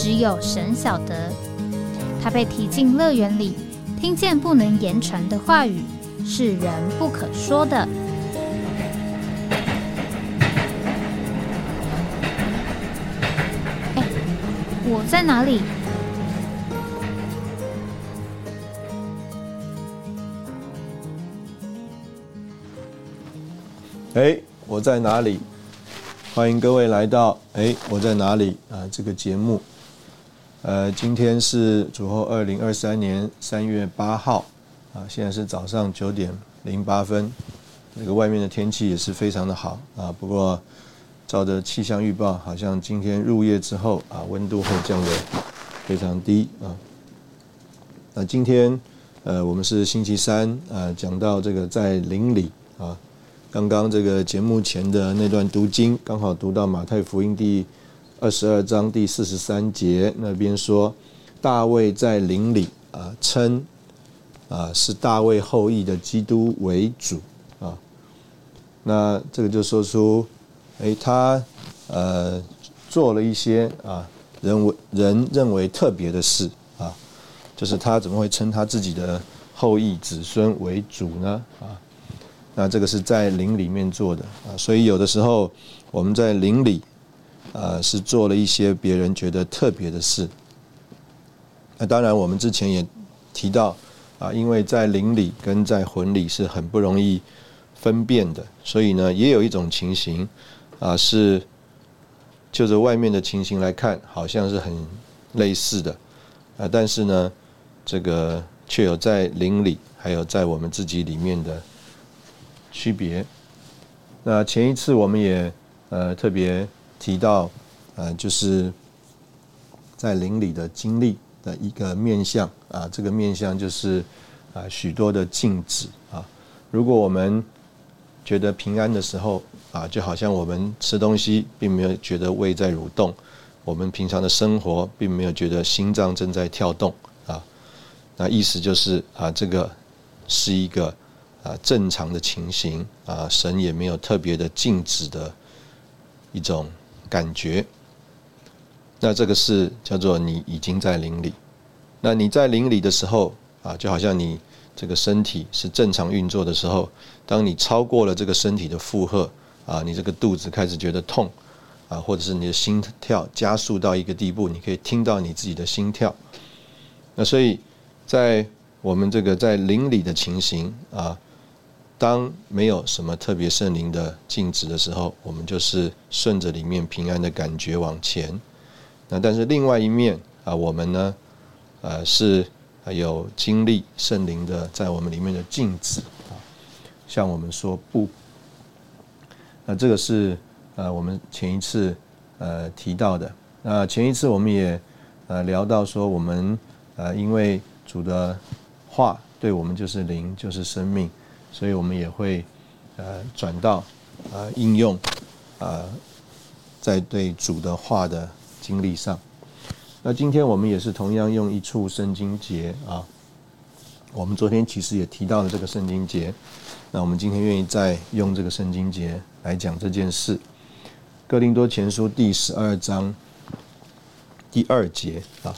只有神晓得，他被提进乐园里，听见不能言传的话语，是人不可说的。哎，我在哪里？哎，我在哪里？欢迎各位来到哎，我在哪里啊？这个节目。呃，今天是主后二零二三年三月八号，啊，现在是早上九点零八分，那个外面的天气也是非常的好啊。不过，照着气象预报，好像今天入夜之后啊，温度会降得非常低啊。那今天呃，我们是星期三啊，讲到这个在林里啊，刚刚这个节目前的那段读经，刚好读到马太福音第。二十二章第四十三节那边说，大卫在灵里啊称啊是大卫后裔的基督为主啊，那这个就说出，哎他呃做了一些啊人为人认为特别的事啊，就是他怎么会称他自己的后裔子孙为主呢啊？那这个是在灵里面做的啊，所以有的时候我们在灵里。呃，是做了一些别人觉得特别的事。那当然，我们之前也提到啊，因为在灵里跟在魂里是很不容易分辨的，所以呢，也有一种情形啊，是就着外面的情形来看，好像是很类似的啊，但是呢，这个却有在灵里，还有在我们自己里面的区别。那前一次我们也呃特别。提到，呃，就是在灵里的经历的一个面相啊，这个面相就是啊许多的静止啊。如果我们觉得平安的时候啊，就好像我们吃东西并没有觉得胃在蠕动，我们平常的生活并没有觉得心脏正在跳动啊。那意思就是啊，这个是一个啊正常的情形啊，神也没有特别的禁止的一种。感觉，那这个是叫做你已经在灵里。那你在灵里的时候啊，就好像你这个身体是正常运作的时候，当你超过了这个身体的负荷啊，你这个肚子开始觉得痛啊，或者是你的心跳加速到一个地步，你可以听到你自己的心跳。那所以在我们这个在灵里的情形啊。当没有什么特别圣灵的禁止的时候，我们就是顺着里面平安的感觉往前。那但是另外一面啊，我们呢，呃，是有经历圣灵的在我们里面的静止啊，像我们说不，那这个是呃我们前一次呃提到的。那前一次我们也呃聊到说，我们呃因为主的话对我们就是灵，就是生命。所以我们也会，呃，转到，呃，应用，呃，在对主的话的经历上。那今天我们也是同样用一处圣经节啊，我们昨天其实也提到了这个圣经节，那我们今天愿意再用这个圣经节来讲这件事。哥林多前书第十二章第二节啊，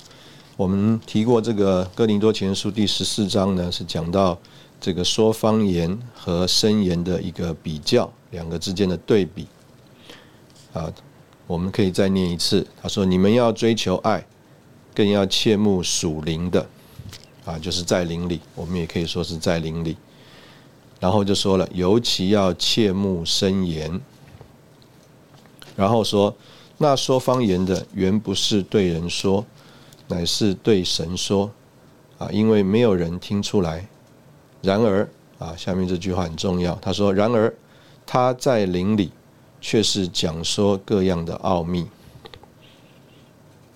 我们提过这个哥林多前书第十四章呢，是讲到。这个说方言和声言的一个比较，两个之间的对比啊，我们可以再念一次。他说：“你们要追求爱，更要切慕属灵的啊，就是在灵里。我们也可以说是在灵里。然后就说了，尤其要切慕声言。然后说，那说方言的原不是对人说，乃是对神说啊，因为没有人听出来。”然而啊，下面这句话很重要。他说：“然而他在灵里却是讲说各样的奥秘。”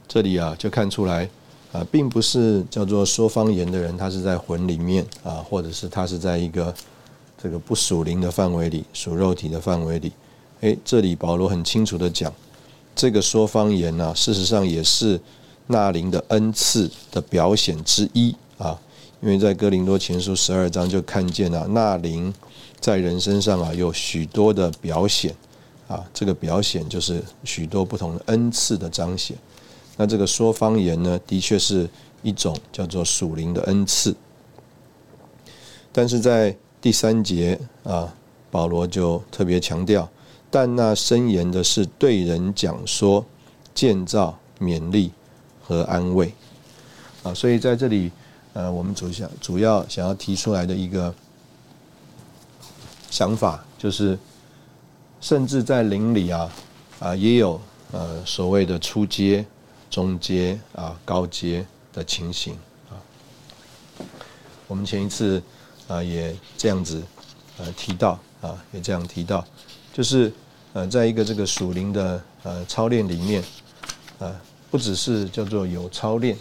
这里啊就看出来啊，并不是叫做说方言的人，他是在魂里面啊，或者是他是在一个这个不属灵的范围里，属肉体的范围里。诶，这里保罗很清楚的讲，这个说方言呢，事实上也是纳灵的恩赐的表现之一啊。因为在哥林多前书十二章就看见了纳灵在人身上啊有许多的表显啊，这个表显就是许多不同的恩赐的彰显。那这个说方言呢，的确是一种叫做属灵的恩赐。但是在第三节啊，保罗就特别强调，但那申言的是对人讲说、建造、勉励和安慰啊，所以在这里。呃，我们主想主要想要提出来的一个想法，就是，甚至在邻里啊，啊也有呃所谓的初阶、中阶啊、高阶的情形啊。我们前一次啊也这样子呃提到啊，也这样提到，就是呃在一个这个属灵的呃操练里面啊，不只是叫做有操练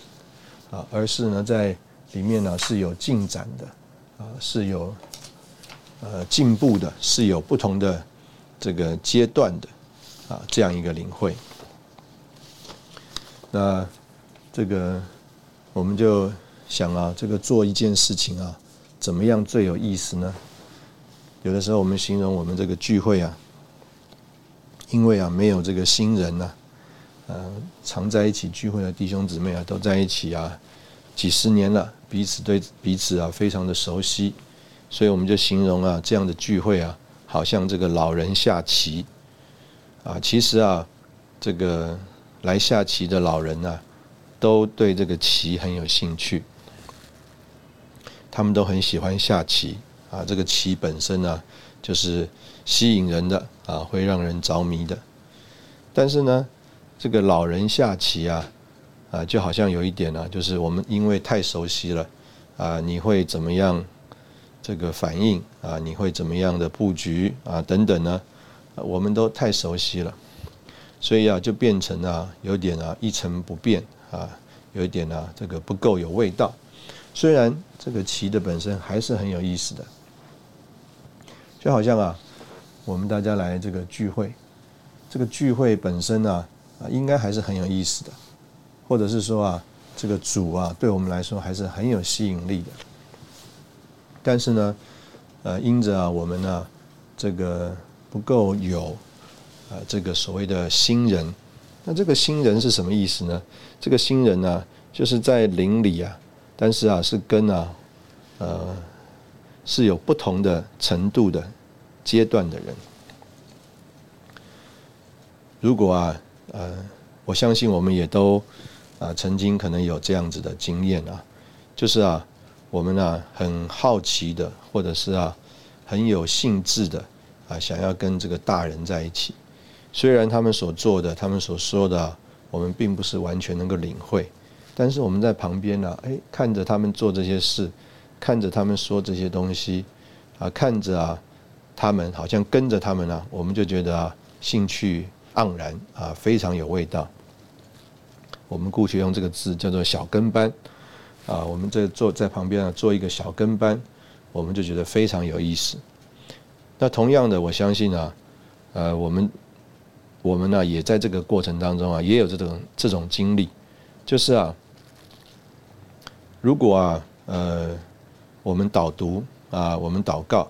啊，而是呢在里面呢是有进展的，啊是有呃进步的，是有不同的这个阶段的，啊这样一个领会。那这个我们就想啊，这个做一件事情啊，怎么样最有意思呢？有的时候我们形容我们这个聚会啊，因为啊没有这个新人呐，呃常在一起聚会的弟兄姊妹啊都在一起啊。几十年了，彼此对彼此啊非常的熟悉，所以我们就形容啊这样的聚会啊，好像这个老人下棋啊。其实啊，这个来下棋的老人呢，都对这个棋很有兴趣，他们都很喜欢下棋啊。这个棋本身呢，就是吸引人的啊，会让人着迷的。但是呢，这个老人下棋啊。啊，就好像有一点呢，就是我们因为太熟悉了，啊，你会怎么样这个反应啊？你会怎么样的布局啊？等等呢？我们都太熟悉了，所以啊，就变成啊，有点啊一成不变啊，有一点啊这个不够有味道。虽然这个棋的本身还是很有意思的，就好像啊，我们大家来这个聚会，这个聚会本身呢啊，应该还是很有意思的。或者是说啊，这个主啊，对我们来说还是很有吸引力的。但是呢，呃，因着啊，我们呢，这个不够有，呃，这个所谓的新人。那这个新人是什么意思呢？这个新人呢，就是在邻里啊，但是啊，是跟啊，呃，是有不同的程度的阶段的人。如果啊，呃，我相信我们也都。啊，曾经可能有这样子的经验啊，就是啊，我们啊很好奇的，或者是啊很有兴致的啊，想要跟这个大人在一起。虽然他们所做的、他们所说的，我们并不是完全能够领会，但是我们在旁边呢，哎，看着他们做这些事，看着他们说这些东西，啊，看着啊，他们好像跟着他们啊，我们就觉得啊，兴趣盎然啊，非常有味道。我们过去用这个字叫做小跟班，啊，我们这坐在旁边啊，做一个小跟班，我们就觉得非常有意思。那同样的，我相信啊，呃，我们我们呢也在这个过程当中啊，也有这种这种经历，就是啊，如果啊，呃，我们导读啊，我们祷告，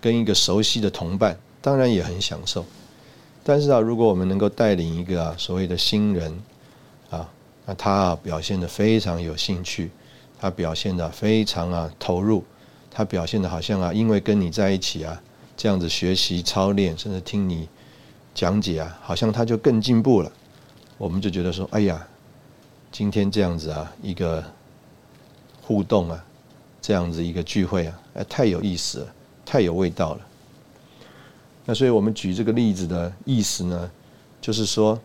跟一个熟悉的同伴，当然也很享受。但是啊，如果我们能够带领一个啊所谓的新人，啊。那他啊表现的非常有兴趣，他表现的非常啊投入，他表现的好像啊因为跟你在一起啊这样子学习操练，甚至听你讲解啊，好像他就更进步了。我们就觉得说，哎呀，今天这样子啊一个互动啊，这样子一个聚会啊，哎太有意思了，太有味道了。那所以我们举这个例子的意思呢，就是说。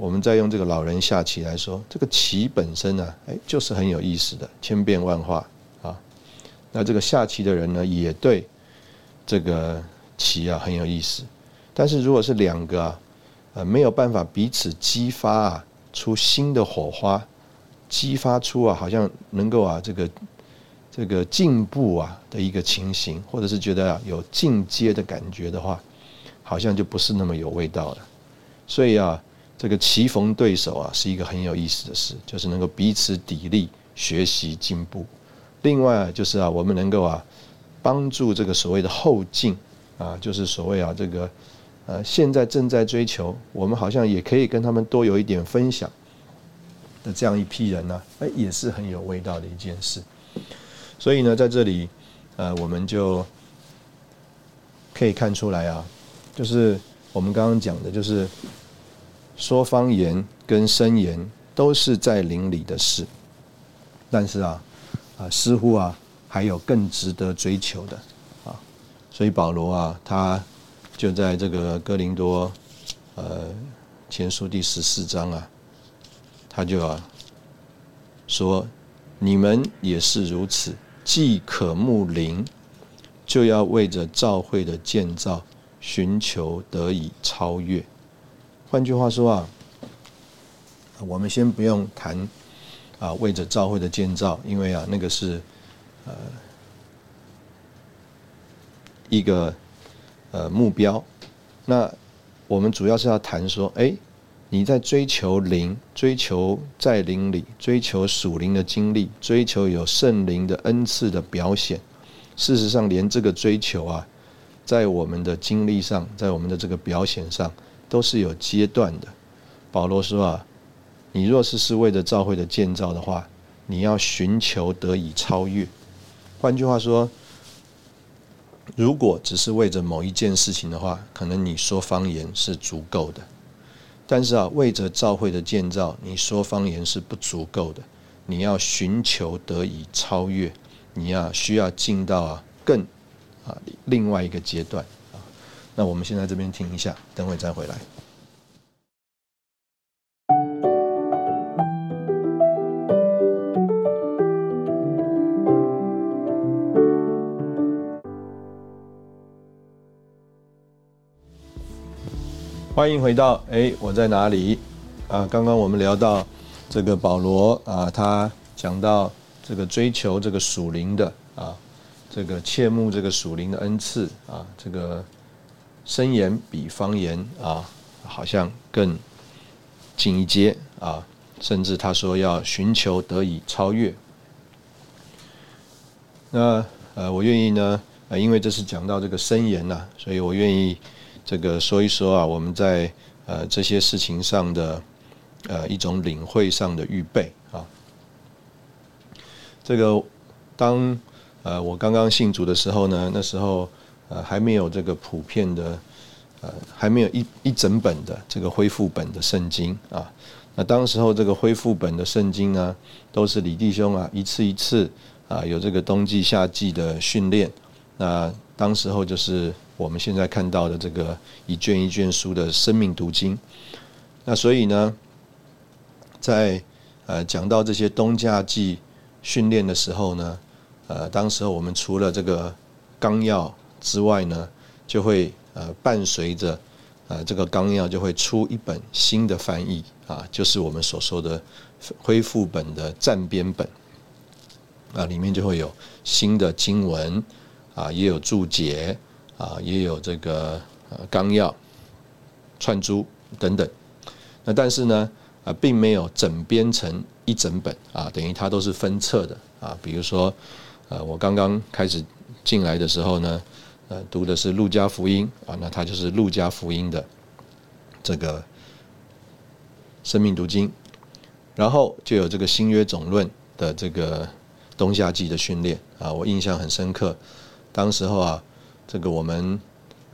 我们再用这个老人下棋来说，这个棋本身呢，哎，就是很有意思的，千变万化啊。那这个下棋的人呢，也对这个棋啊很有意思。但是如果是两个啊，呃没有办法彼此激发啊出新的火花，激发出啊好像能够啊这个这个进步啊的一个情形，或者是觉得啊有进阶的感觉的话，好像就不是那么有味道了。所以啊，这个棋逢对手啊是一个很有意思的事，就是能够彼此砥砺、学习进步。另外就是啊，我们能够啊帮助这个所谓的后进啊，就是所谓啊这个。呃，现在正在追求，我们好像也可以跟他们多有一点分享的这样一批人呢，哎，也是很有味道的一件事。所以呢，在这里，呃，我们就可以看出来啊，就是我们刚刚讲的，就是说方言跟声言都是在灵里的事，但是啊，啊，似乎啊，还有更值得追求的啊，所以保罗啊，他。就在这个哥林多，呃，前书第十四章啊，他就啊说，你们也是如此，既渴慕灵，就要为着教会的建造寻求得以超越。换句话说啊，我们先不用谈啊，为着教会的建造，因为啊，那个是呃一个。呃，目标，那我们主要是要谈说，哎，你在追求灵，追求在灵里，追求属灵的经历，追求有圣灵的恩赐的表现。事实上，连这个追求啊，在我们的经历上，在我们的这个表现上，都是有阶段的。保罗说啊，你若是是为了教会的建造的话，你要寻求得以超越。换句话说。如果只是为着某一件事情的话，可能你说方言是足够的。但是啊，为着教会的建造，你说方言是不足够的。你要寻求得以超越，你要需要进到啊更啊另外一个阶段。那我们先在这边停一下，等会再回来。欢迎回到哎，我在哪里？啊，刚刚我们聊到这个保罗啊，他讲到这个追求这个属灵的啊，这个切慕这个属灵的恩赐啊，这个声言比方言啊，好像更进一阶啊，甚至他说要寻求得以超越。那呃，我愿意呢，呃，因为这是讲到这个声言呐，所以我愿意。这个说一说啊，我们在呃这些事情上的呃一种领会上的预备啊。这个当呃我刚刚信主的时候呢，那时候呃还没有这个普遍的呃还没有一一整本的这个恢复本的圣经啊。那当时候这个恢复本的圣经呢，都是李弟兄啊一次一次啊有这个冬季夏季的训练。那当时候就是。我们现在看到的这个一卷一卷书的生命读经，那所以呢，在呃讲到这些冬夏季训练的时候呢，呃，当时候我们除了这个纲要之外呢，就会呃伴随着呃这个纲要就会出一本新的翻译啊，就是我们所说的恢复本的暂编本啊，里面就会有新的经文啊，也有注解。啊，也有这个呃纲要、串珠等等，那但是呢，啊，并没有整编成一整本啊，等于它都是分册的啊。比如说，呃，我刚刚开始进来的时候呢，呃，读的是路加福音啊，那它就是路加福音的这个生命读经，然后就有这个新约总论的这个冬夏季的训练啊，我印象很深刻，当时候啊。这个我们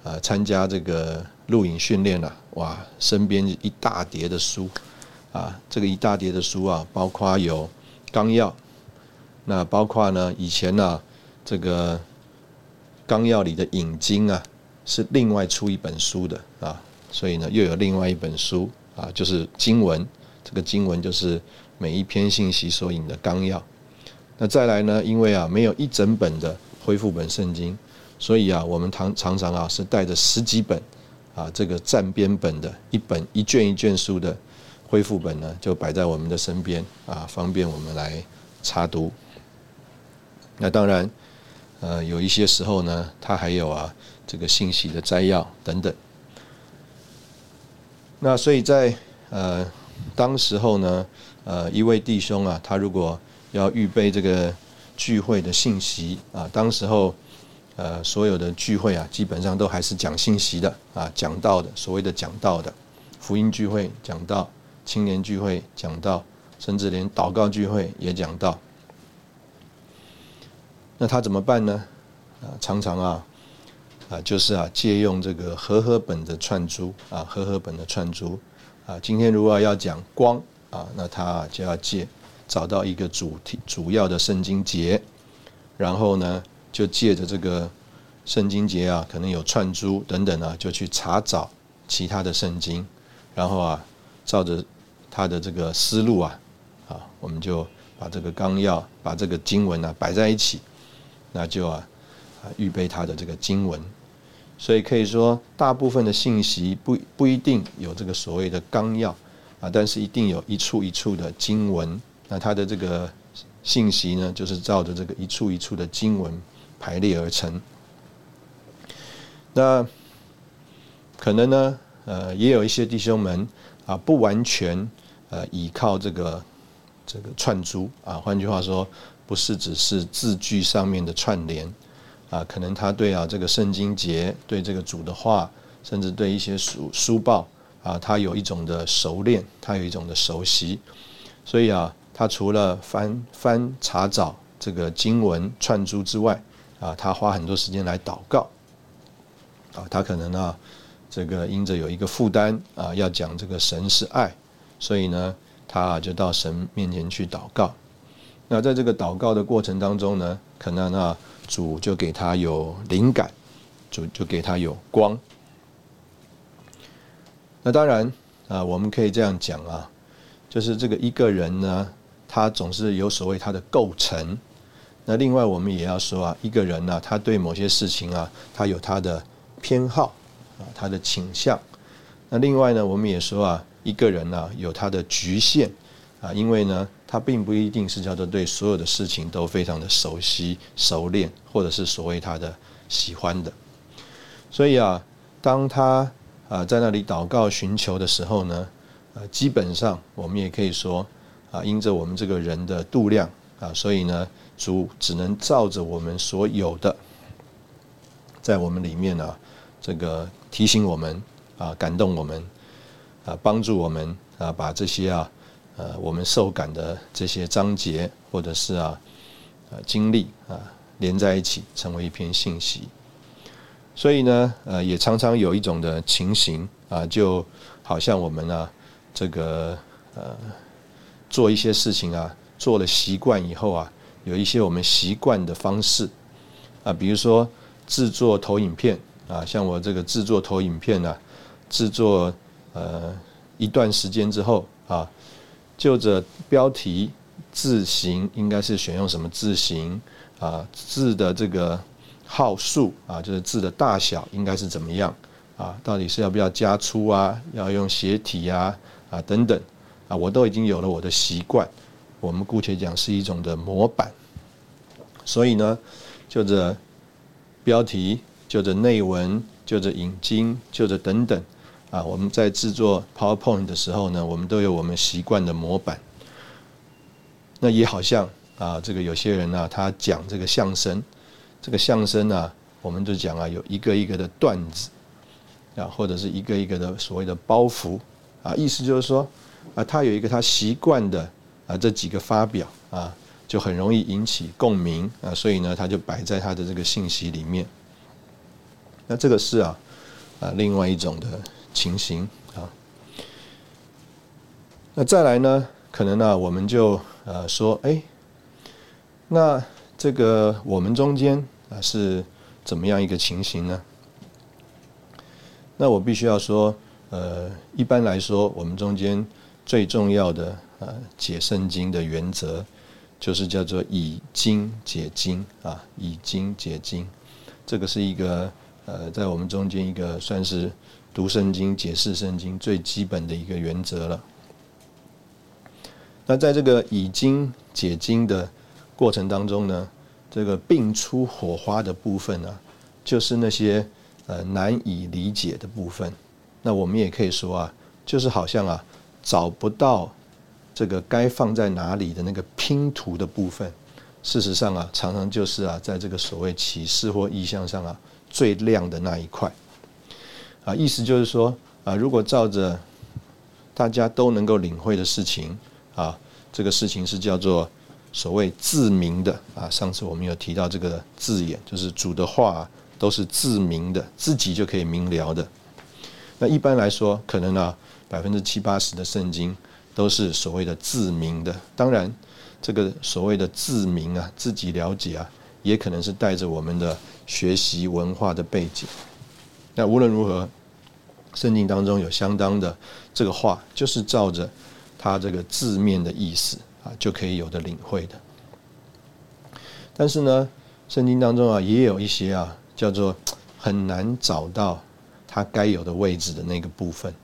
啊参加这个录影训练啊，哇，身边一大叠的书啊，这个一大叠的书啊，包括有纲要，那包括呢以前呢这个纲要里的引经啊，是另外出一本书的啊，所以呢又有另外一本书啊，就是经文，这个经文就是每一篇信息所引的纲要。那再来呢，因为啊没有一整本的恢复本圣经。所以啊，我们常常常啊是带着十几本啊这个站边本的一本一卷一卷书的恢复本呢，就摆在我们的身边啊，方便我们来查读。那当然，呃，有一些时候呢，它还有啊这个信息的摘要等等。那所以在呃当时候呢，呃一位弟兄啊，他如果要预备这个聚会的信息啊，当时候呃所有的聚会啊，基本上都还是讲信息的啊，讲道的，所谓的讲道的福音聚会讲道，青年聚会讲道，甚至连祷告聚会也讲道。那他怎么办呢？啊，常常啊。啊，就是啊，借用这个和合本的串珠啊，和合本的串珠啊。今天如果要讲光啊，那他就要借找到一个主题主要的圣经节，然后呢，就借着这个圣经节啊，可能有串珠等等啊，就去查找其他的圣经，然后啊，照着他的这个思路啊，啊，我们就把这个纲要把这个经文呢摆在一起，那就啊啊预备他的这个经文。所以可以说，大部分的信息不不一定有这个所谓的纲要啊，但是一定有一处一处的经文。那它的这个信息呢，就是照着这个一处一处的经文排列而成。那可能呢，呃，也有一些弟兄们啊，不完全呃依靠这个这个串珠啊，换句话说，不是只是字句上面的串联。啊，可能他对啊这个圣经节，对这个主的话，甚至对一些书书报啊，他有一种的熟练，他有一种的熟悉，所以啊，他除了翻翻查找这个经文串珠之外，啊，他花很多时间来祷告，啊，他可能啊，这个因着有一个负担啊，要讲这个神是爱，所以呢，他就到神面前去祷告。那在这个祷告的过程当中呢，可能啊。主就给他有灵感，主就给他有光。那当然啊，我们可以这样讲啊，就是这个一个人呢，他总是有所谓他的构成。那另外我们也要说啊，一个人呢，他对某些事情啊，他有他的偏好啊，他的倾向。那另外呢，我们也说啊，一个人呢，有他的局限啊，因为呢。他并不一定是叫做对所有的事情都非常的熟悉、熟练，或者是所谓他的喜欢的。所以啊，当他啊在那里祷告寻求的时候呢，呃，基本上我们也可以说啊，因着我们这个人的度量啊，所以呢，主只能照着我们所有的，在我们里面呢，这个提醒我们啊，感动我们啊，帮助我们啊，把这些啊。呃，我们受感的这些章节，或者是啊，呃，经历啊，连在一起成为一篇信息。所以呢，呃，也常常有一种的情形啊，就好像我们呢，这个呃，做一些事情啊，做了习惯以后啊，有一些我们习惯的方式啊，比如说制作投影片啊，像我这个制作投影片呢，制作呃一段时间之后啊。就着标题字形，应该是选用什么字形啊？字的这个号数啊，就是字的大小应该是怎么样啊？到底是要不要加粗啊？要用斜体啊？啊等等啊，我都已经有了我的习惯。我们姑且讲是一种的模板。所以呢，就着标题，就着内文，就着引经，就着等等。啊，我们在制作 PowerPoint 的时候呢，我们都有我们习惯的模板。那也好像啊，这个有些人呢，他讲这个相声，这个相声呢，我们就讲啊，有一个一个的段子啊，或者是一个一个的所谓的包袱啊，意思就是说啊，他有一个他习惯的啊这几个发表啊，就很容易引起共鸣啊，所以呢，他就摆在他的这个信息里面。那这个是啊啊，另外一种的。情形啊，那再来呢？可能呢，我们就呃说，哎，那这个我们中间啊是怎么样一个情形呢？那我必须要说，呃，一般来说，我们中间最重要的呃解圣经的原则，就是叫做以经解经啊，以经解经，这个是一个呃在我们中间一个算是。读圣经、解释圣经最基本的一个原则了。那在这个以经解经的过程当中呢，这个并出火花的部分呢，就是那些呃难以理解的部分。那我们也可以说啊，就是好像啊找不到这个该放在哪里的那个拼图的部分。事实上啊，常常就是啊，在这个所谓启示或意象上啊，最亮的那一块。啊，意思就是说啊，如果照着大家都能够领会的事情。啊，这个事情是叫做所谓自明的啊。上次我们有提到这个字眼，就是主的话都是自明的，自己就可以明了的。那一般来说，可能呢百分之七八十的圣经都是所谓的自明的。当然，这个所谓的自明啊，自己了解啊，也可能是带着我们的学习文化的背景。那无论如何，圣经当中有相当的这个话，就是照着。它这个字面的意思啊，就可以有的领会的。但是呢，圣经当中啊，也有一些啊，叫做很难找到它该有的位置的那个部分。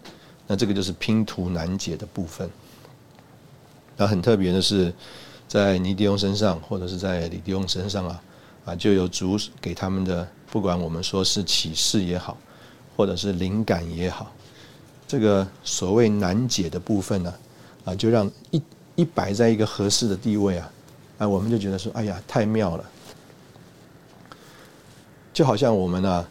那这个就是拼图难解的部分。那很特别的是，在尼迪翁身上，或者是在李迪翁身上啊，啊，就有主给他们的，不管我们说是启示也好，或者是灵感也好，这个所谓难解的部分呢。啊，就让一一摆在一个合适的地位啊，啊，我们就觉得说，哎呀，太妙了，就好像我们啊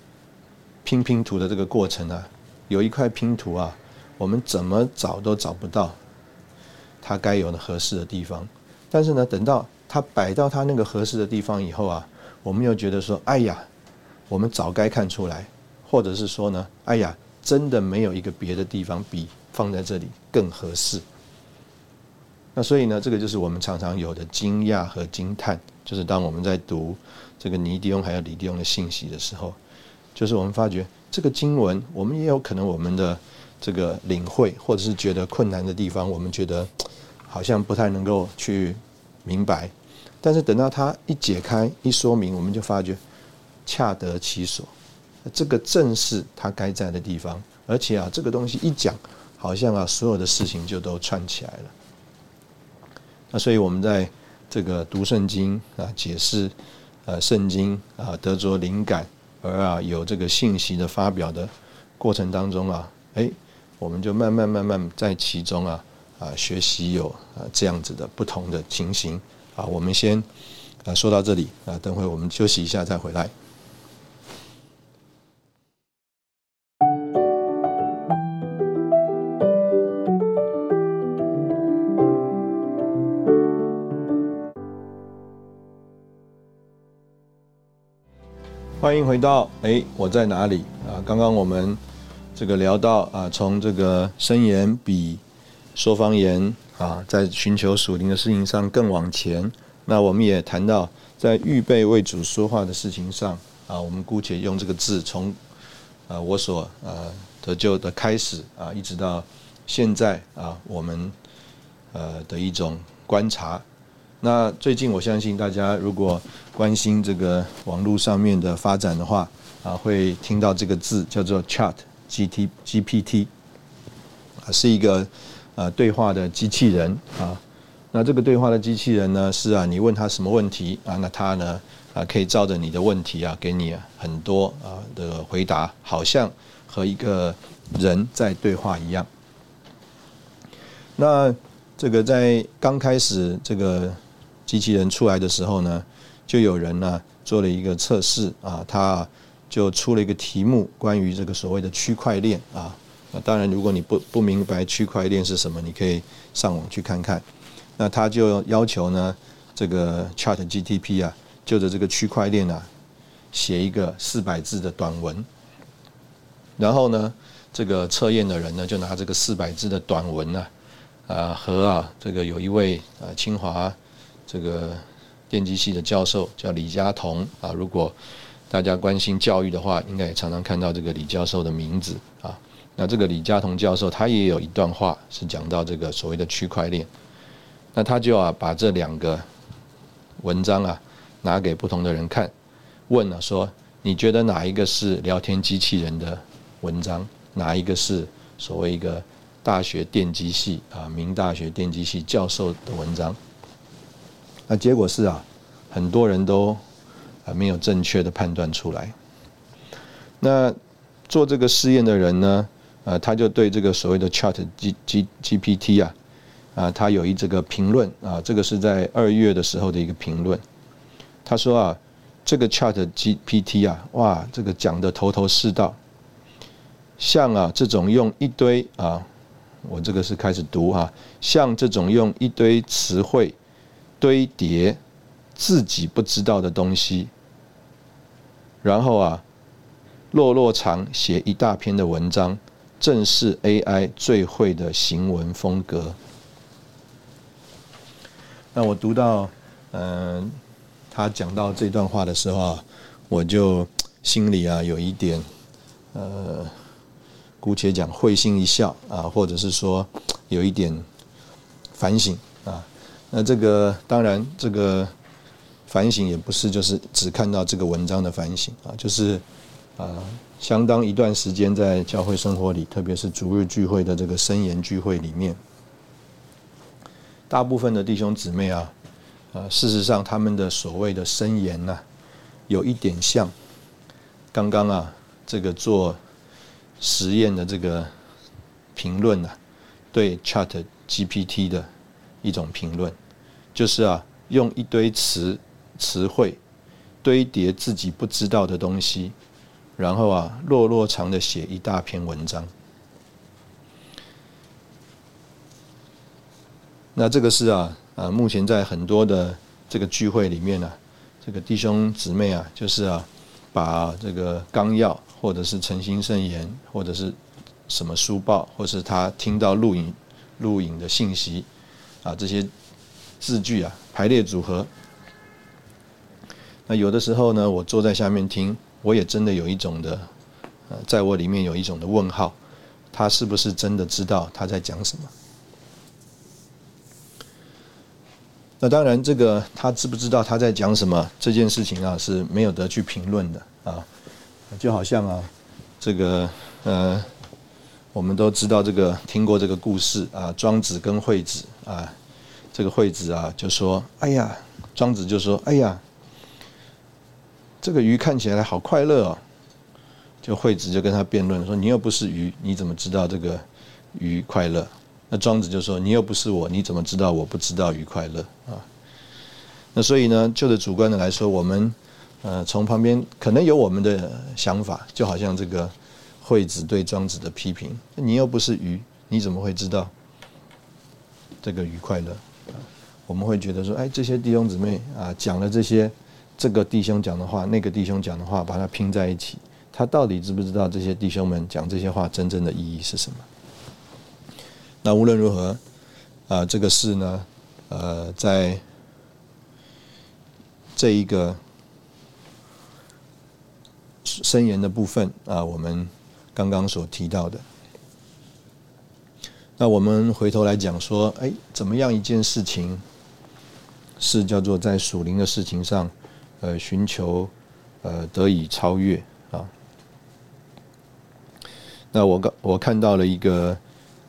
拼拼图的这个过程啊，有一块拼图啊，我们怎么找都找不到它该有的合适的地方，但是呢，等到它摆到它那个合适的地方以后啊，我们又觉得说，哎呀，我们早该看出来，或者是说呢，哎呀，真的没有一个别的地方比放在这里更合适。那所以呢，这个就是我们常常有的惊讶和惊叹，就是当我们在读这个尼迪翁还有李迪翁的信息的时候，就是我们发觉这个经文，我们也有可能我们的这个领会，或者是觉得困难的地方，我们觉得好像不太能够去明白，但是等到它一解开、一说明，我们就发觉恰得其所，这个正是它该在的地方，而且啊，这个东西一讲，好像啊，所有的事情就都串起来了。那所以我们在这个读圣经啊，解释呃圣经啊，得着灵感而啊有这个信息的发表的过程当中啊，哎，我们就慢慢慢慢在其中啊啊学习有啊这样子的不同的情形啊。我们先啊说到这里啊，等会我们休息一下再回来。迎回到哎，我在哪里啊？刚刚我们这个聊到啊，从这个声言比说方言啊，在寻求属灵的事情上更往前。那我们也谈到，在预备为主说话的事情上啊，我们姑且用这个字，从啊我所呃得救的开始啊，一直到现在啊，我们呃的一种观察。那最近我相信大家如果关心这个网络上面的发展的话，啊，会听到这个字叫做 Chat G T G P T，啊，是一个呃对话的机器人啊。那这个对话的机器人呢，是啊，你问他什么问题啊，那他呢啊可以照着你的问题啊，给你很多啊的回答，好像和一个人在对话一样。那这个在刚开始这个。机器人出来的时候呢，就有人呢做了一个测试啊，他就出了一个题目，关于这个所谓的区块链啊。那当然，如果你不不明白区块链是什么，你可以上网去看看。那他就要求呢，这个 Chat GTP 啊，就着这个区块链啊，写一个四百字的短文。然后呢，这个测验的人呢，就拿这个四百字的短文呢，啊和啊这个有一位啊清华。这个电机系的教授叫李佳彤啊，如果大家关心教育的话，应该也常常看到这个李教授的名字啊。那这个李佳彤教授他也有一段话是讲到这个所谓的区块链，那他就啊把这两个文章啊拿给不同的人看，问了说你觉得哪一个是聊天机器人的文章哪一个是所谓一个大学电机系啊，明大学电机系教授的文章。那结果是啊，很多人都啊没有正确的判断出来。那做这个试验的人呢，呃，他就对这个所谓的 Chat G G GPT 啊，啊，他有一这个评论啊，这个是在二月的时候的一个评论。他说啊，这个 Chat GPT 啊，哇，这个讲的头头是道。像啊这种用一堆啊，我这个是开始读哈，像这种用一堆词汇堆叠自己不知道的东西，然后啊落落长写一大篇的文章，正是 AI 最会的行文风格。那我读到嗯他讲到这段话的时候啊，我就心里啊有一点呃。姑且讲会心一笑啊，或者是说有一点反省。那这个当然，这个反省也不是就是只看到这个文章的反省啊，就是啊，相当一段时间在教会生活里，特别是逐日聚会的这个深言聚会里面，大部分的弟兄姊妹啊，啊，事实上他们的所谓的深言呢，有一点像刚刚啊这个做。实验的这个评论呢，对 Chat GPT 的一种评论，就是啊，用一堆词词汇堆叠自己不知道的东西，然后啊，落落长的写一大篇文章。那这个是啊啊，目前在很多的这个聚会里面呢，这个弟兄姊妹啊，就是啊，把这个纲要。或者是诚心圣言，或者是什么书报，或是他听到录影录影的信息啊，这些字句啊排列组合。那有的时候呢，我坐在下面听，我也真的有一种的，呃，在我里面有一种的问号，他是不是真的知道他在讲什么？那当然，这个他知不知道他在讲什么这件事情啊，是没有得去评论的啊。就好像啊，这个呃，我们都知道这个听过这个故事啊，庄子跟惠子啊，这个惠子啊就说：“哎呀，庄子就说：哎呀，这个鱼看起来好快乐哦。”就惠子就跟他辩论说：“你又不是鱼，你怎么知道这个鱼快乐？”那庄子就说：“你又不是我，你怎么知道我不知道鱼快乐啊？”那所以呢，就着主观的来说，我们。呃，从旁边可能有我们的想法，就好像这个惠子对庄子的批评，你又不是鱼，你怎么会知道这个愉快乐？我们会觉得说，哎，这些弟兄姊妹啊，讲了这些，这个弟兄讲的话，那个弟兄讲的话，把它拼在一起，他到底知不知道这些弟兄们讲这些话真正的意义是什么？那无论如何，啊，这个事呢，呃，在这一个。申言的部分啊，我们刚刚所提到的。那我们回头来讲说，哎，怎么样一件事情是叫做在属灵的事情上，呃，寻求呃得以超越啊？那我刚我看到了一个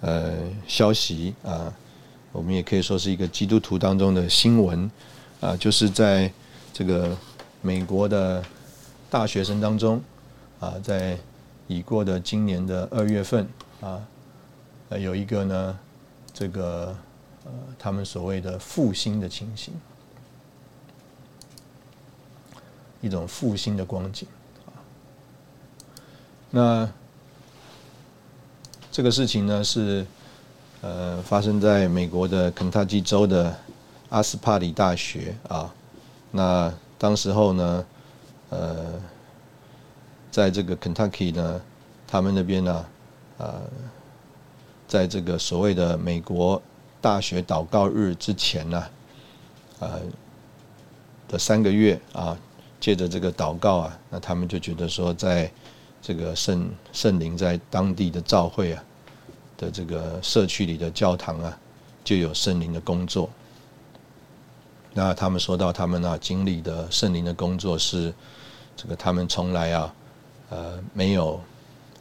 呃消息啊，我们也可以说是一个基督徒当中的新闻啊，就是在这个美国的。大学生当中，啊，在已过的今年的二月份，啊，有一个呢，这个呃，他们所谓的复兴的情形，一种复兴的光景，啊，那这个事情呢是呃发生在美国的肯塔基州的阿斯帕里大学啊，那当时候呢。呃，在这个 Kentucky 呢，他们那边呢，呃，在这个所谓的美国大学祷告日之前呢，呃的三个月啊，借着这个祷告啊，那他们就觉得说，在这个圣圣灵在当地的教会啊的这个社区里的教堂啊，就有圣灵的工作。那他们说到他们啊经历的圣灵的工作是。这个他们从来啊，呃，没有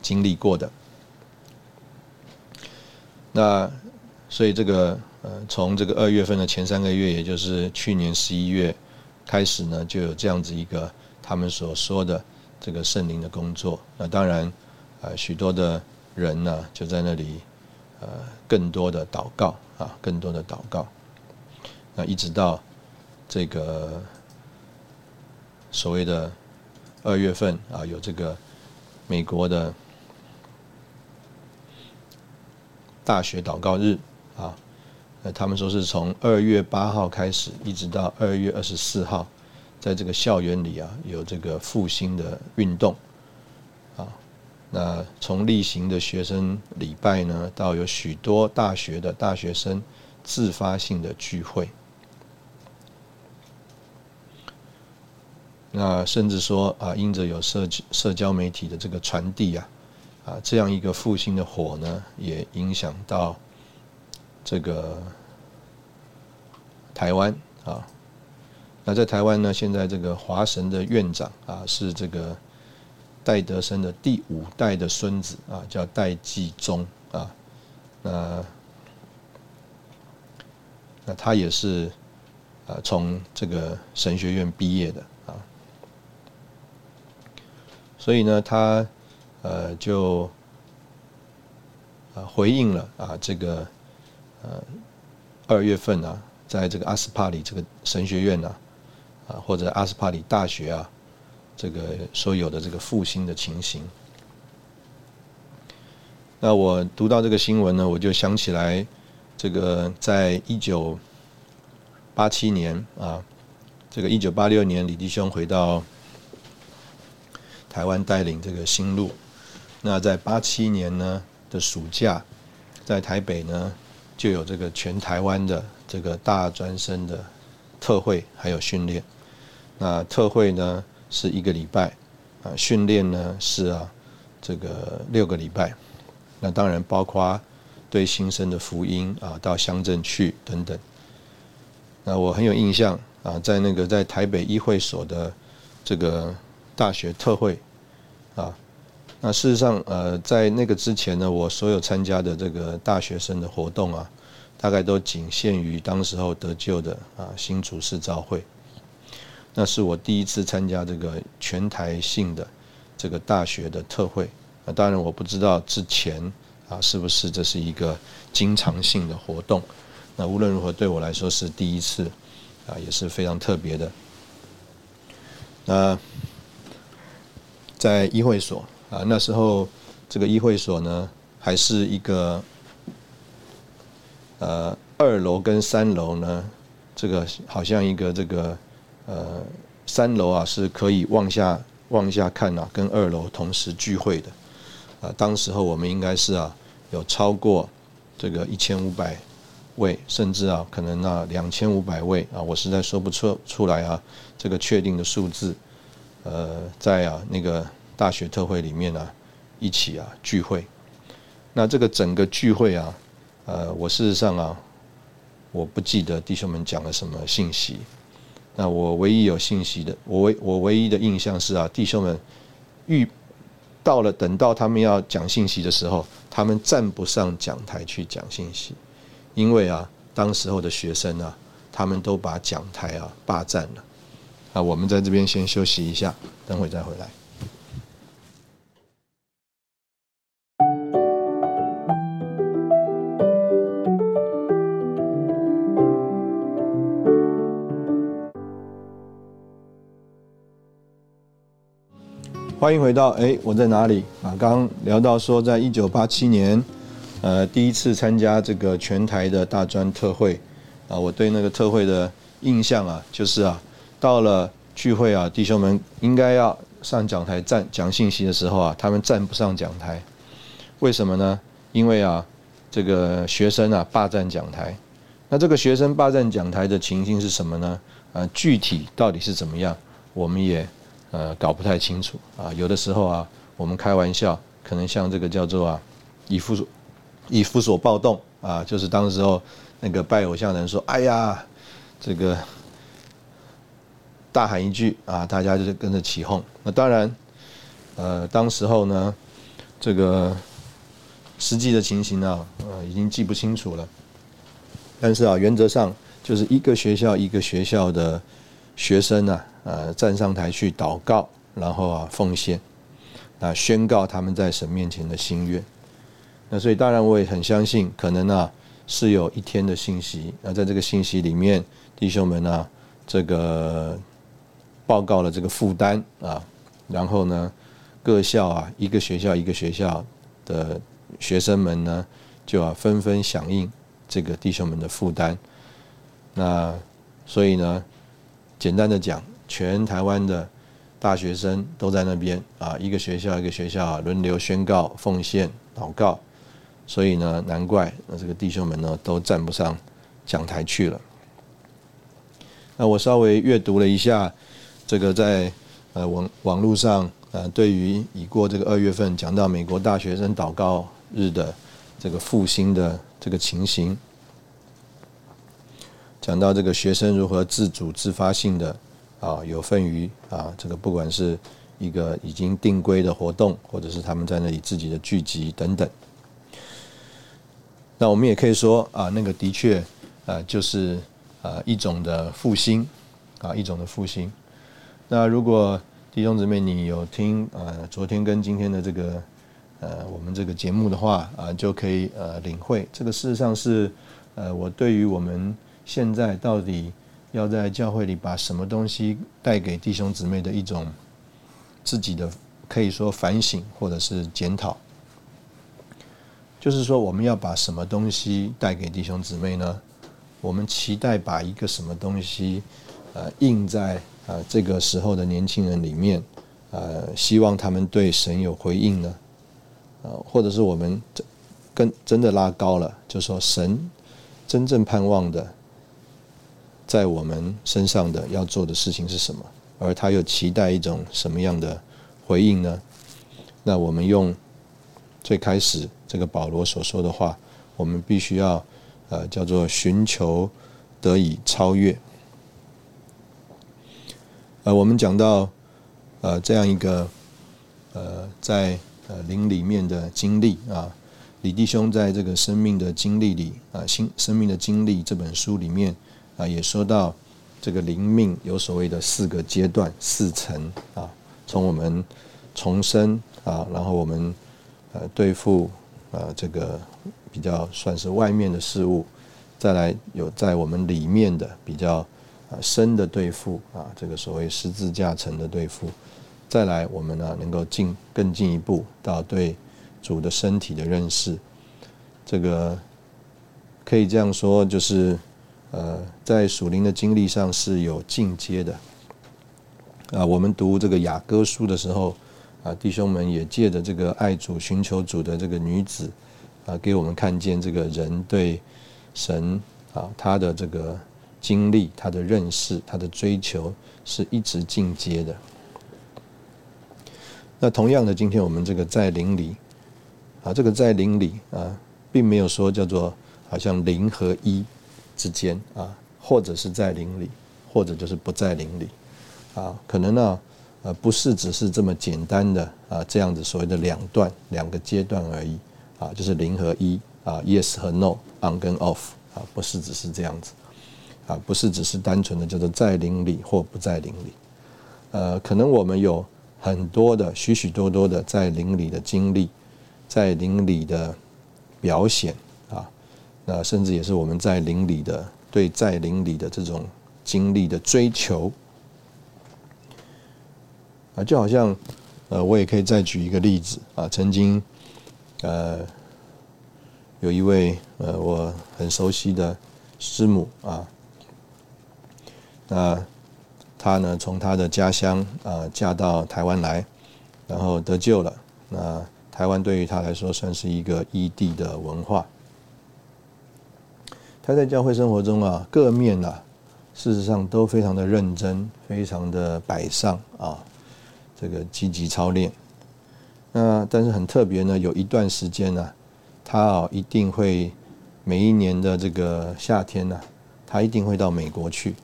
经历过的。那所以这个呃，从这个二月份的前三个月，也就是去年十一月开始呢，就有这样子一个他们所说的这个圣灵的工作。那当然，呃，许多的人呢就在那里呃，更多的祷告啊，更多的祷告。那一直到这个所谓的二月份啊，有这个美国的大学祷告日啊，那他们说是从二月八号开始，一直到二月二十四号，在这个校园里啊，有这个复兴的运动啊。那从例行的学生礼拜呢，到有许多大学的大学生自发性的聚会。那甚至说啊，因着有社社交媒体的这个传递啊，啊，这样一个复兴的火呢，也影响到这个台湾啊。那在台湾呢，现在这个华神的院长啊，是这个戴德生的第五代的孙子啊，叫戴季忠啊。那那他也是啊，从这个神学院毕业的啊。所以呢，他呃就啊回应了啊这个呃二月份啊，在这个阿斯帕里这个神学院呢啊或者阿斯帕里大学啊这个所有的这个复兴的情形。那我读到这个新闻呢，我就想起来这个在一九八七年啊，这个一九八六年李弟兄回到。台湾带领这个新路，那在八七年呢的暑假，在台北呢就有这个全台湾的这个大专生的特会还有训练。那特会呢是一个礼拜，啊训练呢是啊这个六个礼拜。那当然包括对新生的福音啊到乡镇去等等。那我很有印象啊，在那个在台北议会所的这个。大学特会，啊，那事实上，呃，在那个之前呢，我所有参加的这个大学生的活动啊，大概都仅限于当时候得救的啊新主事召会。那是我第一次参加这个全台性的这个大学的特会。那当然我不知道之前啊是不是这是一个经常性的活动。那无论如何，对我来说是第一次，啊，也是非常特别的。那。在议会所啊，那时候这个议会所呢，还是一个呃二楼跟三楼呢，这个好像一个这个呃三楼啊是可以往下往下看啊，跟二楼同时聚会的啊。当时候我们应该是啊有超过这个一千五百位，甚至啊可能那两千五百位啊，我实在说不出出来啊这个确定的数字。呃，在啊那个大学特会里面呢，一起啊聚会。那这个整个聚会啊，呃，我事实上啊，我不记得弟兄们讲了什么信息。那我唯一有信息的，我唯我唯一的印象是啊，弟兄们遇到了，等到他们要讲信息的时候，他们站不上讲台去讲信息，因为啊，当时候的学生啊，他们都把讲台啊霸占了。啊，我们在这边先休息一下，等会再回来。欢迎回到哎，我在哪里啊？刚刚聊到说，在一九八七年，呃，第一次参加这个全台的大专特会啊，我对那个特会的印象啊，就是啊。到了聚会啊，弟兄们应该要上讲台站讲信息的时候啊，他们站不上讲台，为什么呢？因为啊，这个学生啊霸占讲台。那这个学生霸占讲台的情形是什么呢？啊，具体到底是怎么样，我们也呃搞不太清楚啊。有的时候啊，我们开玩笑，可能像这个叫做啊以夫所以夫所暴动啊，就是当时候那个拜偶像的人说：“哎呀，这个。”大喊一句啊，大家就是跟着起哄。那当然，呃，当时候呢，这个实际的情形啊，呃，已经记不清楚了。但是啊，原则上就是一个学校一个学校的学生呢，呃，站上台去祷告，然后啊奉献，啊宣告他们在神面前的心愿。那所以当然我也很相信，可能啊是有一天的信息。那在这个信息里面，弟兄们呢，这个报告了这个负担啊，然后呢，各校啊一个学校一个学校的学生们呢，就啊纷纷响应。这个弟兄们的负担，那所以呢，简单的讲，全台湾的大学生都在那边啊，一个学校一个学校轮流宣告奉献祷告，所以呢，难怪那这个弟兄们呢都站不上讲台去了。那我稍微阅读了一下这个在呃网网络上呃对于已过这个二月份讲到美国大学生祷告日的这个复兴的。这个情形，讲到这个学生如何自主自发性的啊，有份于啊，这个不管是一个已经定规的活动，或者是他们在那里自己的聚集等等。那我们也可以说啊，那个的确啊，就是啊一种的复兴啊，一种的复兴。那如果弟兄姊妹你有听啊，昨天跟今天的这个。呃，我们这个节目的话啊，就可以呃领会这个事实上是呃，我对于我们现在到底要在教会里把什么东西带给弟兄姊妹的一种自己的可以说反省或者是检讨，就是说我们要把什么东西带给弟兄姊妹呢？我们期待把一个什么东西呃印在啊这个时候的年轻人里面，呃，希望他们对神有回应呢？呃，或者是我们真跟真的拉高了，就说神真正盼望的在我们身上的要做的事情是什么，而他又期待一种什么样的回应呢？那我们用最开始这个保罗所说的话，我们必须要呃叫做寻求得以超越。呃，我们讲到呃这样一个呃在。呃，灵里面的经历啊，李弟兄在这个生命的经历里啊，新生命的经历这本书里面啊，也说到这个灵命有所谓的四个阶段、四层啊，从我们重生啊，然后我们呃对付呃这个比较算是外面的事物，再来有在我们里面的比较啊深的对付啊，这个所谓十字架层的对付。再来，我们呢能够进更进一步到对主的身体的认识，这个可以这样说，就是呃，在属灵的经历上是有进阶的。啊，我们读这个雅歌书的时候，啊，弟兄们也借着这个爱主、寻求主的这个女子，啊，给我们看见这个人对神啊他的这个经历、他的认识、他的追求是一直进阶的。那同样的，今天我们这个在灵里，啊，这个在灵里啊，并没有说叫做好像零和一之间啊，或者是在邻里，或者就是不在邻里，啊，可能呢，呃，不是只是这么简单的啊，这样子所谓的两段两个阶段而已，啊，就是零和一啊，yes 和 no，on 跟 off，啊，不是只是这样子，啊，不是只是单纯的叫做在邻里或不在邻里，呃，可能我们有。很多的许许多多的在邻里的经历，在邻里的表显啊，那甚至也是我们在林里的对在林里的这种经历的追求啊，就好像呃，我也可以再举一个例子啊，曾经呃，有一位呃我很熟悉的师母啊，那。她呢，从她的家乡啊嫁到台湾来，然后得救了。那台湾对于她来说算是一个异地的文化。他在教会生活中啊，各面啊，事实上都非常的认真，非常的摆上啊，这个积极操练。那但是很特别呢，有一段时间呢，他啊一定会每一年的这个夏天呢，他一定会到美国去。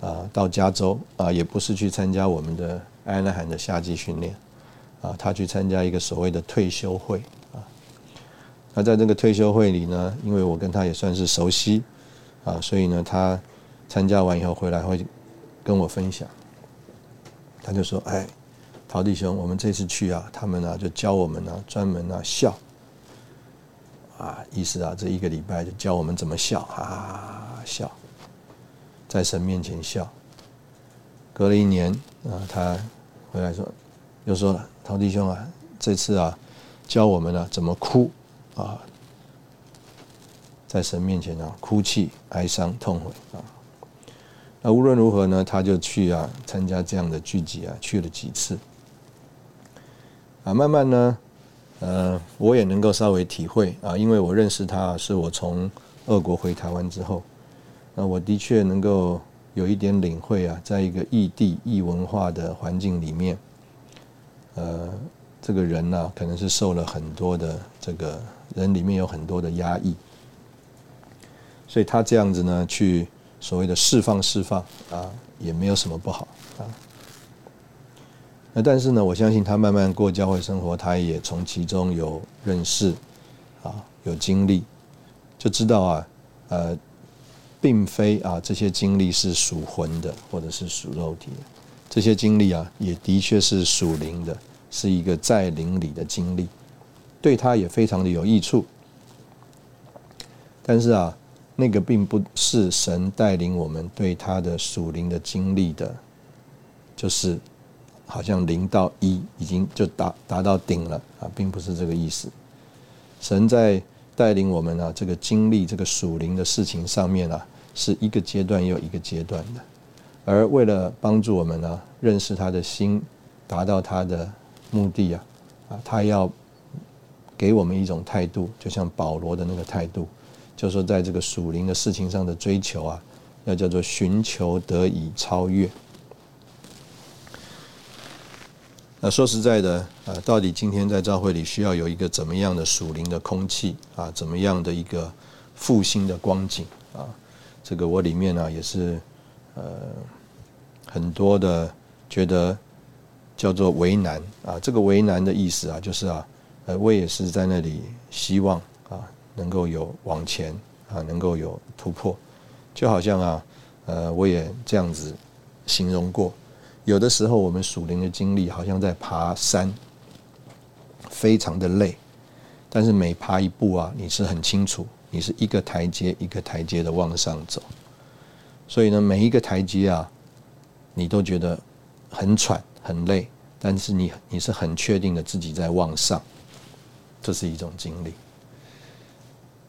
啊，到加州啊，也不是去参加我们的安纳罕的夏季训练，啊，他去参加一个所谓的退休会。那在这个退休会里呢，因为我跟他也算是熟悉啊，所以呢，他参加完以后回来会跟我分享。他就说：“哎，陶弟兄，我们这次去啊，他们呢就教我们呢专门啊笑啊，意思啊这一个礼拜就教我们怎么笑哈啊笑，在神面前笑。隔了一年啊，他回来说，又说了，陶弟兄啊，这次啊教我们呢怎么哭。”啊，在神面前啊，哭泣、哀伤、痛悔啊。那无论如何呢，他就去啊参加这样的聚集啊，去了几次。啊，慢慢呢，呃，我也能够稍微体会啊，因为我认识他是我从俄国回台湾之后，那我的确能够有一点领会啊，在一个异地异文化的环境里面，呃，这个人呢，可能是受了很多的这个。人里面有很多的压抑，所以他这样子呢，去所谓的释放释放啊，也没有什么不好啊。那但是呢，我相信他慢慢过教会生活，他也从其中有认识啊，有经历，就知道啊，呃，并非啊这些经历是属魂的，或者是属肉体的，这些经历啊，也的确是属灵的，是一个在灵里的经历。对他也非常的有益处，但是啊，那个并不是神带领我们对他的属灵的经历的，就是好像零到一已经就达达到顶了啊，并不是这个意思。神在带领我们啊，这个经历这个属灵的事情上面啊，是一个阶段又一个阶段的，而为了帮助我们呢，认识他的心，达到他的目的啊，啊，他要。给我们一种态度，就像保罗的那个态度，就说在这个属灵的事情上的追求啊，要叫做寻求得以超越。那说实在的，啊，到底今天在教会里需要有一个怎么样的属灵的空气啊，怎么样的一个复兴的光景啊？这个我里面呢也是呃很多的觉得叫做为难啊，这个为难的意思啊，就是啊。我也是在那里希望啊，能够有往前啊，能够有突破，就好像啊，呃，我也这样子形容过，有的时候我们属灵的经历好像在爬山，非常的累，但是每爬一步啊，你是很清楚，你是一个台阶一个台阶的往上走，所以呢，每一个台阶啊，你都觉得很喘很累，但是你你是很确定的自己在往上。这是一种经历。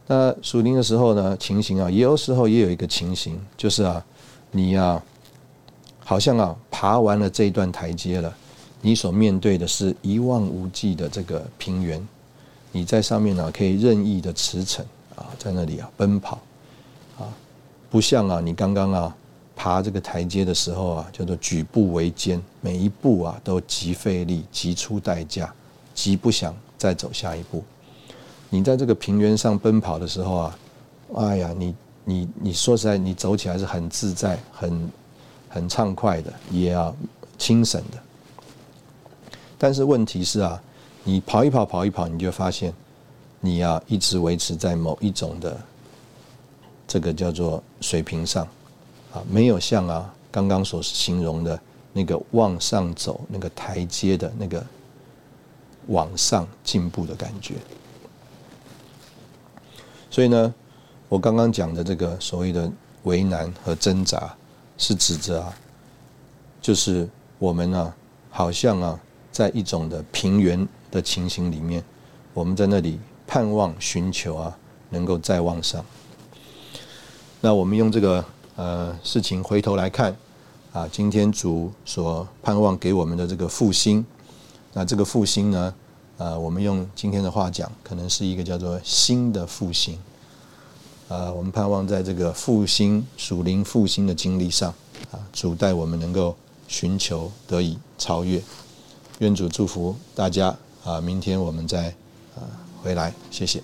那属灵的时候呢，情形啊，也有时候也有一个情形，就是啊，你呀，好像啊，爬完了这一段台阶了，你所面对的是一望无际的这个平原，你在上面呢可以任意的驰骋啊，在那里啊奔跑啊，不像啊你刚刚啊爬这个台阶的时候啊，叫做举步维艰，每一步啊都极费力、极出代价、极不想。再走下一步，你在这个平原上奔跑的时候啊，哎呀，你你你说实在，你走起来是很自在、很很畅快的，也要轻省的。但是问题是啊，你跑一跑跑一跑，你就发现你要一直维持在某一种的这个叫做水平上啊，没有像啊刚刚所形容的那个往上走那个台阶的那个。往上进步的感觉，所以呢，我刚刚讲的这个所谓的为难和挣扎，是指着啊，就是我们呢，好像啊，在一种的平原的情形里面，我们在那里盼望寻求啊，能够再往上。那我们用这个呃事情回头来看啊，今天主所盼望给我们的这个复兴。那这个复兴呢，啊，我们用今天的话讲，可能是一个叫做新的复兴。啊，我们盼望在这个复兴属灵复兴的经历上，啊，主带我们能够寻求得以超越。愿主祝福大家啊！明天我们再啊回来，谢谢。